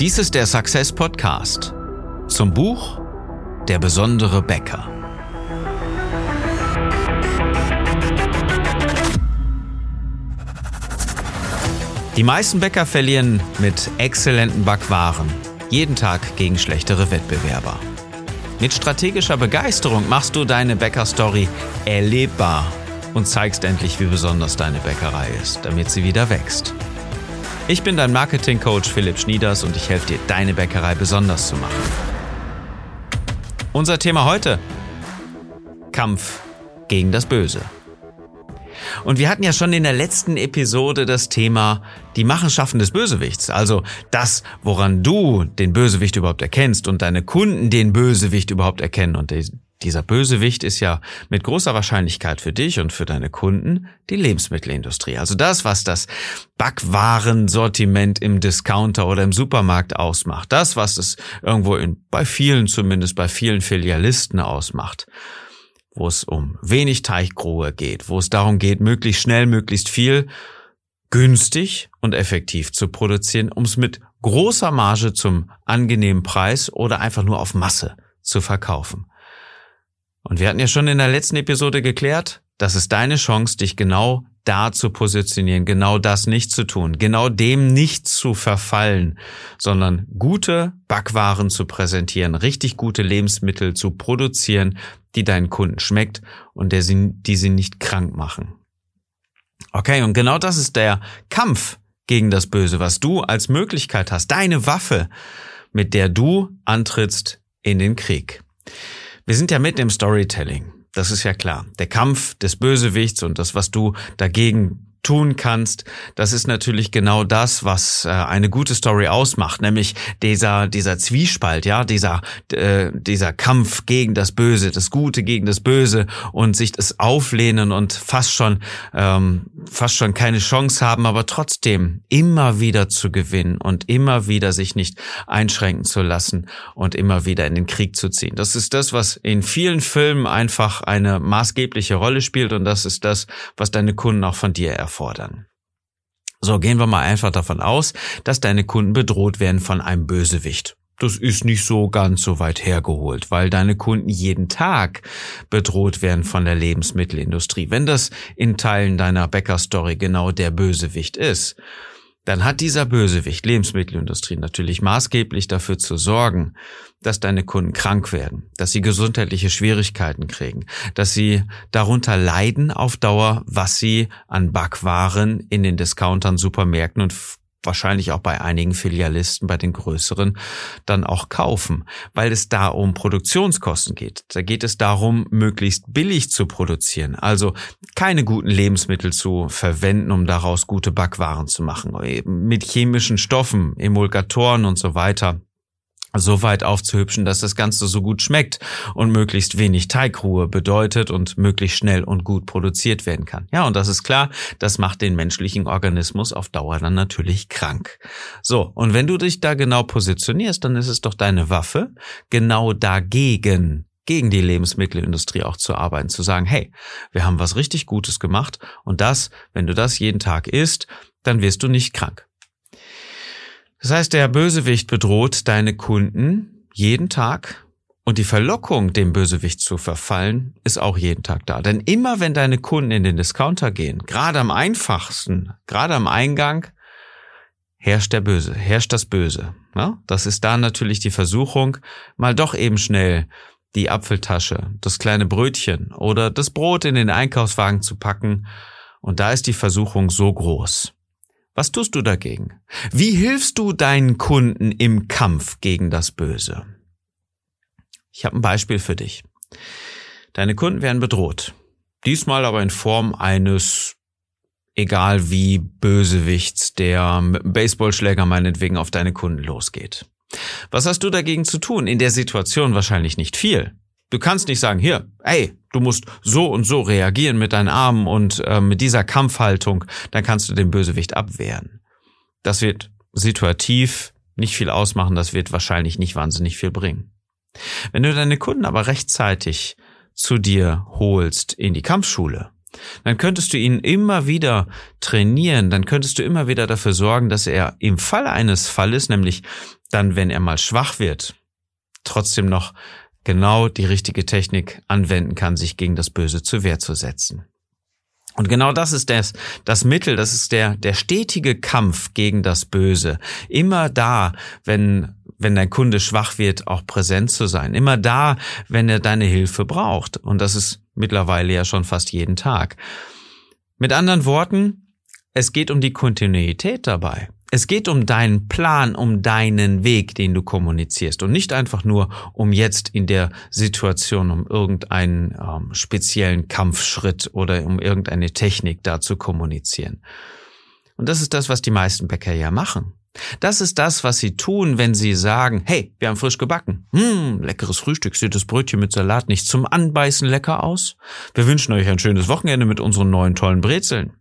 Dies ist der Success Podcast zum Buch Der besondere Bäcker. Die meisten Bäcker verlieren mit exzellenten Backwaren jeden Tag gegen schlechtere Wettbewerber. Mit strategischer Begeisterung machst du deine Bäckerstory erlebbar und zeigst endlich, wie besonders deine Bäckerei ist, damit sie wieder wächst. Ich bin dein Marketing-Coach Philipp Schnieders und ich helfe dir, deine Bäckerei besonders zu machen. Unser Thema heute: Kampf gegen das Böse. Und wir hatten ja schon in der letzten Episode das Thema die Machenschaften des Bösewichts. Also das, woran du den Bösewicht überhaupt erkennst und deine Kunden den Bösewicht überhaupt erkennen. Und dieser Bösewicht ist ja mit großer Wahrscheinlichkeit für dich und für deine Kunden die Lebensmittelindustrie. Also das, was das Backwarensortiment im Discounter oder im Supermarkt ausmacht. Das, was es irgendwo in, bei vielen, zumindest bei vielen Filialisten ausmacht wo es um wenig Teichgruhe geht, wo es darum geht, möglichst schnell, möglichst viel, günstig und effektiv zu produzieren, um es mit großer Marge zum angenehmen Preis oder einfach nur auf Masse zu verkaufen. Und wir hatten ja schon in der letzten Episode geklärt, das ist deine Chance, dich genau da zu positionieren, genau das nicht zu tun, genau dem nicht zu verfallen, sondern gute Backwaren zu präsentieren, richtig gute Lebensmittel zu produzieren, die deinen Kunden schmeckt und der sie, die sie nicht krank machen. Okay, und genau das ist der Kampf gegen das Böse, was du als Möglichkeit hast, deine Waffe, mit der du antrittst in den Krieg. Wir sind ja mitten im Storytelling. Das ist ja klar. Der Kampf des Bösewichts und das, was du dagegen tun kannst, das ist natürlich genau das, was äh, eine gute Story ausmacht, nämlich dieser dieser Zwiespalt, ja, dieser äh, dieser Kampf gegen das Böse, das Gute gegen das Böse und sich das auflehnen und fast schon ähm, fast schon keine Chance haben, aber trotzdem immer wieder zu gewinnen und immer wieder sich nicht einschränken zu lassen und immer wieder in den Krieg zu ziehen. Das ist das, was in vielen Filmen einfach eine maßgebliche Rolle spielt und das ist das, was deine Kunden auch von dir erfahren erfordern. So, gehen wir mal einfach davon aus, dass deine Kunden bedroht werden von einem Bösewicht. Das ist nicht so ganz so weit hergeholt, weil deine Kunden jeden Tag bedroht werden von der Lebensmittelindustrie. Wenn das in Teilen deiner Bäckerstory genau der Bösewicht ist, dann hat dieser Bösewicht Lebensmittelindustrie natürlich maßgeblich dafür zu sorgen, dass deine Kunden krank werden, dass sie gesundheitliche Schwierigkeiten kriegen, dass sie darunter leiden auf Dauer, was sie an Backwaren in den Discountern, Supermärkten und wahrscheinlich auch bei einigen Filialisten, bei den größeren, dann auch kaufen, weil es da um Produktionskosten geht. Da geht es darum, möglichst billig zu produzieren, also keine guten Lebensmittel zu verwenden, um daraus gute Backwaren zu machen, mit chemischen Stoffen, Emulgatoren und so weiter so weit aufzuhübschen, dass das Ganze so gut schmeckt und möglichst wenig Teigruhe bedeutet und möglichst schnell und gut produziert werden kann. Ja, und das ist klar, das macht den menschlichen Organismus auf Dauer dann natürlich krank. So, und wenn du dich da genau positionierst, dann ist es doch deine Waffe, genau dagegen gegen die Lebensmittelindustrie auch zu arbeiten, zu sagen, hey, wir haben was richtig Gutes gemacht und das, wenn du das jeden Tag isst, dann wirst du nicht krank. Das heißt, der Bösewicht bedroht deine Kunden jeden Tag und die Verlockung, dem Bösewicht zu verfallen, ist auch jeden Tag da. Denn immer wenn deine Kunden in den Discounter gehen, gerade am einfachsten, gerade am Eingang, herrscht der Böse, herrscht das Böse. Ja? Das ist da natürlich die Versuchung, mal doch eben schnell die Apfeltasche, das kleine Brötchen oder das Brot in den Einkaufswagen zu packen. Und da ist die Versuchung so groß. Was tust du dagegen? Wie hilfst du deinen Kunden im Kampf gegen das Böse? Ich habe ein Beispiel für dich. Deine Kunden werden bedroht. Diesmal aber in Form eines, egal wie, Bösewichts, der mit einem Baseballschläger meinetwegen auf deine Kunden losgeht. Was hast du dagegen zu tun? In der Situation wahrscheinlich nicht viel. Du kannst nicht sagen, hier, ey, du musst so und so reagieren mit deinen Armen und äh, mit dieser Kampfhaltung, dann kannst du den Bösewicht abwehren. Das wird situativ nicht viel ausmachen, das wird wahrscheinlich nicht wahnsinnig viel bringen. Wenn du deine Kunden aber rechtzeitig zu dir holst in die Kampfschule, dann könntest du ihn immer wieder trainieren, dann könntest du immer wieder dafür sorgen, dass er im Fall eines Falles, nämlich dann, wenn er mal schwach wird, trotzdem noch genau die richtige Technik anwenden kann, sich gegen das Böse zur Wehr zu setzen. Und genau das ist das, das Mittel, das ist der, der stetige Kampf gegen das Böse. Immer da, wenn, wenn dein Kunde schwach wird, auch präsent zu sein. Immer da, wenn er deine Hilfe braucht. Und das ist mittlerweile ja schon fast jeden Tag. Mit anderen Worten, es geht um die Kontinuität dabei. Es geht um deinen Plan, um deinen Weg, den du kommunizierst und nicht einfach nur um jetzt in der Situation, um irgendeinen ähm, speziellen Kampfschritt oder um irgendeine Technik da zu kommunizieren. Und das ist das, was die meisten Bäcker ja machen. Das ist das, was sie tun, wenn sie sagen, hey, wir haben frisch gebacken. Hm, leckeres Frühstück. Sieht das Brötchen mit Salat nicht zum Anbeißen lecker aus? Wir wünschen euch ein schönes Wochenende mit unseren neuen tollen Brezeln.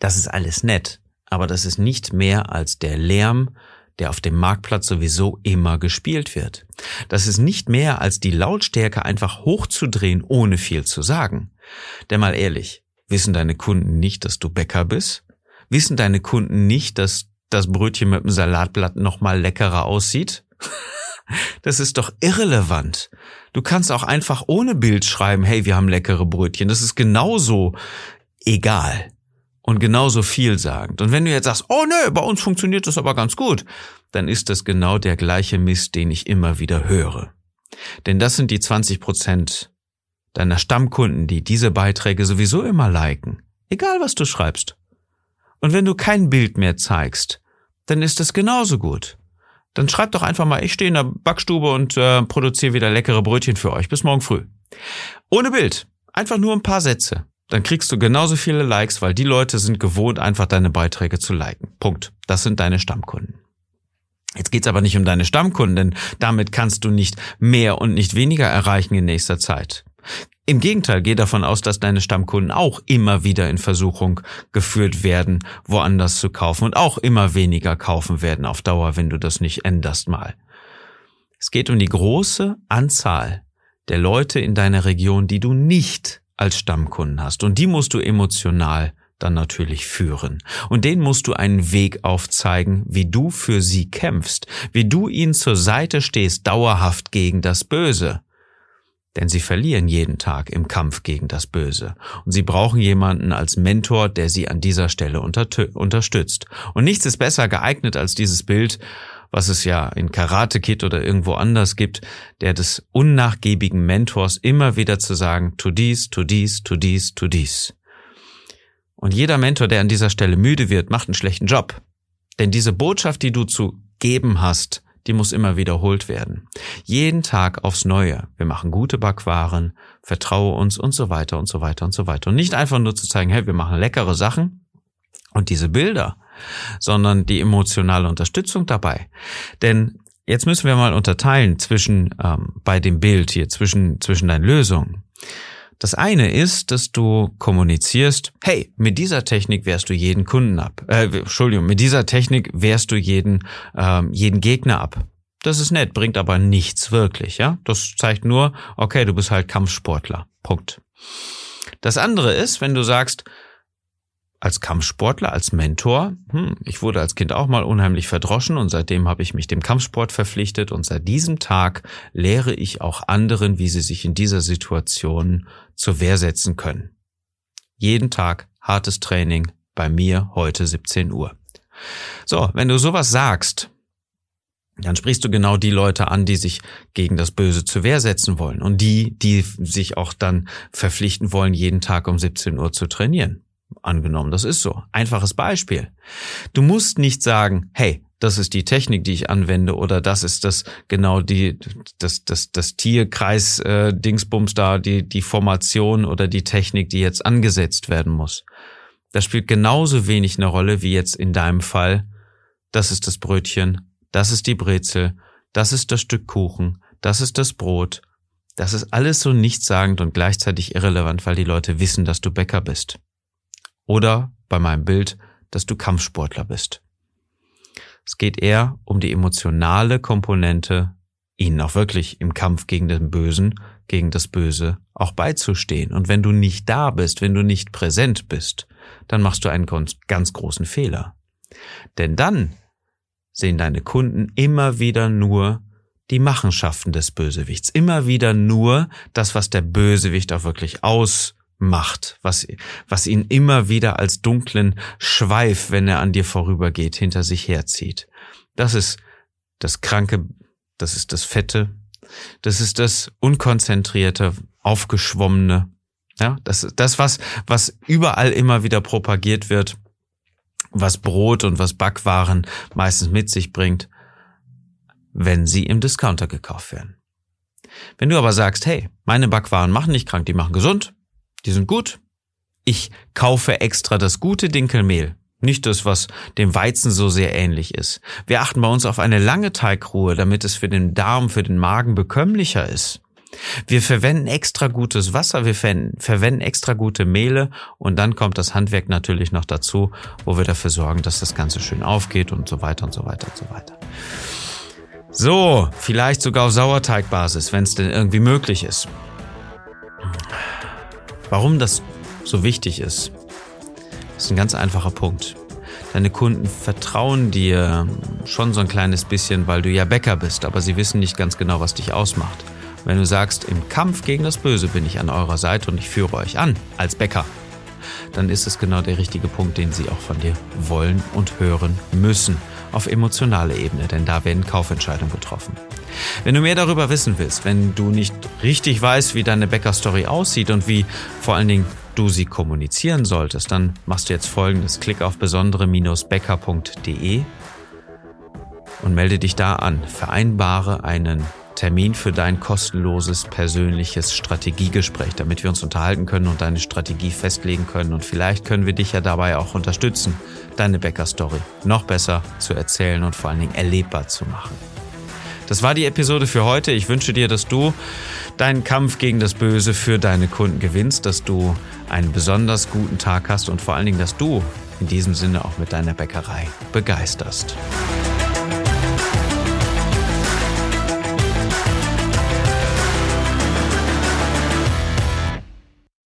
Das ist alles nett aber das ist nicht mehr als der Lärm, der auf dem Marktplatz sowieso immer gespielt wird. Das ist nicht mehr als die Lautstärke einfach hochzudrehen, ohne viel zu sagen. Denn mal ehrlich, wissen deine Kunden nicht, dass du Bäcker bist? Wissen deine Kunden nicht, dass das Brötchen mit dem Salatblatt nochmal leckerer aussieht? Das ist doch irrelevant. Du kannst auch einfach ohne Bild schreiben, hey, wir haben leckere Brötchen. Das ist genauso egal und genauso vielsagend. Und wenn du jetzt sagst, oh nö, bei uns funktioniert das aber ganz gut, dann ist das genau der gleiche Mist, den ich immer wieder höre. Denn das sind die 20 Prozent deiner Stammkunden, die diese Beiträge sowieso immer liken. Egal was du schreibst. Und wenn du kein Bild mehr zeigst, dann ist das genauso gut. Dann schreib doch einfach mal, ich stehe in der Backstube und äh, produziere wieder leckere Brötchen für euch. Bis morgen früh. Ohne Bild. Einfach nur ein paar Sätze dann kriegst du genauso viele Likes, weil die Leute sind gewohnt, einfach deine Beiträge zu liken. Punkt. Das sind deine Stammkunden. Jetzt geht's aber nicht um deine Stammkunden, denn damit kannst du nicht mehr und nicht weniger erreichen in nächster Zeit. Im Gegenteil, geh davon aus, dass deine Stammkunden auch immer wieder in Versuchung geführt werden, woanders zu kaufen und auch immer weniger kaufen werden auf Dauer, wenn du das nicht änderst mal. Es geht um die große Anzahl der Leute in deiner Region, die du nicht als Stammkunden hast. Und die musst du emotional dann natürlich führen. Und denen musst du einen Weg aufzeigen, wie du für sie kämpfst, wie du ihnen zur Seite stehst, dauerhaft gegen das Böse. Denn sie verlieren jeden Tag im Kampf gegen das Böse. Und sie brauchen jemanden als Mentor, der sie an dieser Stelle unterstützt. Und nichts ist besser geeignet als dieses Bild, was es ja in Karate Kid oder irgendwo anders gibt, der des unnachgiebigen Mentors immer wieder zu sagen, tu dies, tu dies, tu dies, tu dies. Und jeder Mentor, der an dieser Stelle müde wird, macht einen schlechten Job. Denn diese Botschaft, die du zu geben hast, die muss immer wiederholt werden. Jeden Tag aufs Neue. Wir machen gute Backwaren, vertraue uns und so weiter und so weiter und so weiter. Und nicht einfach nur zu zeigen, hey, wir machen leckere Sachen. Und diese Bilder, sondern die emotionale Unterstützung dabei. Denn jetzt müssen wir mal unterteilen zwischen ähm, bei dem Bild hier zwischen zwischen deinen Lösungen. Das eine ist, dass du kommunizierst, hey, mit dieser Technik wehrst du jeden Kunden ab. Äh, Entschuldigung, mit dieser Technik wehrst du jeden, ähm, jeden Gegner ab. Das ist nett, bringt aber nichts wirklich, ja. Das zeigt nur, okay, du bist halt Kampfsportler. Punkt. Das andere ist, wenn du sagst, als Kampfsportler, als Mentor. Hm, ich wurde als Kind auch mal unheimlich verdroschen und seitdem habe ich mich dem Kampfsport verpflichtet und seit diesem Tag lehre ich auch anderen, wie sie sich in dieser Situation zur Wehr setzen können. Jeden Tag hartes Training bei mir heute 17 Uhr. So, wenn du sowas sagst, dann sprichst du genau die Leute an, die sich gegen das Böse zur Wehr setzen wollen und die, die sich auch dann verpflichten wollen, jeden Tag um 17 Uhr zu trainieren. Angenommen, das ist so. Einfaches Beispiel. Du musst nicht sagen, hey, das ist die Technik, die ich anwende, oder das ist das genau die das das das Tierkreis äh, Dingsbums da, die die Formation oder die Technik, die jetzt angesetzt werden muss. Das spielt genauso wenig eine Rolle wie jetzt in deinem Fall. Das ist das Brötchen, das ist die Brezel, das ist das Stück Kuchen, das ist das Brot. Das ist alles so nichtssagend und gleichzeitig irrelevant, weil die Leute wissen, dass du Bäcker bist. Oder bei meinem Bild, dass du Kampfsportler bist. Es geht eher um die emotionale Komponente, ihnen auch wirklich im Kampf gegen den Bösen, gegen das Böse auch beizustehen. Und wenn du nicht da bist, wenn du nicht präsent bist, dann machst du einen ganz, großen Fehler. Denn dann sehen deine Kunden immer wieder nur die Machenschaften des Bösewichts. Immer wieder nur das, was der Bösewicht auch wirklich ausmacht, was, was ihn immer wieder als dunklen Schweif, wenn er an dir vorübergeht, hinter sich herzieht. Das ist das Kranke, das ist das Fette, das ist das Unkonzentrierte, Aufgeschwommene. Ja, das, das was, was überall immer wieder propagiert wird, was Brot und was Backwaren meistens mit sich bringt wenn sie im Discounter gekauft werden. Wenn du aber sagst, hey, meine Backwaren machen nicht krank, die machen gesund, die sind gut, ich kaufe extra das gute Dinkelmehl, nicht das, was dem Weizen so sehr ähnlich ist. Wir achten bei uns auf eine lange Teigruhe, damit es für den Darm, für den Magen bekömmlicher ist. Wir verwenden extra gutes Wasser, wir verwenden extra gute Mehle und dann kommt das Handwerk natürlich noch dazu, wo wir dafür sorgen, dass das Ganze schön aufgeht und so weiter und so weiter und so weiter. So, vielleicht sogar auf Sauerteigbasis, wenn es denn irgendwie möglich ist. Warum das so wichtig ist, ist ein ganz einfacher Punkt. Deine Kunden vertrauen dir schon so ein kleines bisschen, weil du ja Bäcker bist, aber sie wissen nicht ganz genau, was dich ausmacht. Wenn du sagst, im Kampf gegen das Böse bin ich an eurer Seite und ich führe euch an als Bäcker, dann ist es genau der richtige Punkt, den sie auch von dir wollen und hören müssen auf emotionaler Ebene, denn da werden Kaufentscheidungen getroffen. Wenn du mehr darüber wissen willst, wenn du nicht richtig weißt, wie deine Bäcker-Story aussieht und wie vor allen Dingen du sie kommunizieren solltest, dann machst du jetzt folgendes. Klick auf besondere-bäcker.de und melde dich da an. Vereinbare einen Termin für dein kostenloses persönliches Strategiegespräch, damit wir uns unterhalten können und deine Strategie festlegen können. Und vielleicht können wir dich ja dabei auch unterstützen, deine Bäcker-Story noch besser zu erzählen und vor allen Dingen erlebbar zu machen. Das war die Episode für heute. Ich wünsche dir, dass du deinen Kampf gegen das Böse für deine Kunden gewinnst, dass du einen besonders guten Tag hast und vor allen Dingen, dass du in diesem Sinne auch mit deiner Bäckerei begeisterst.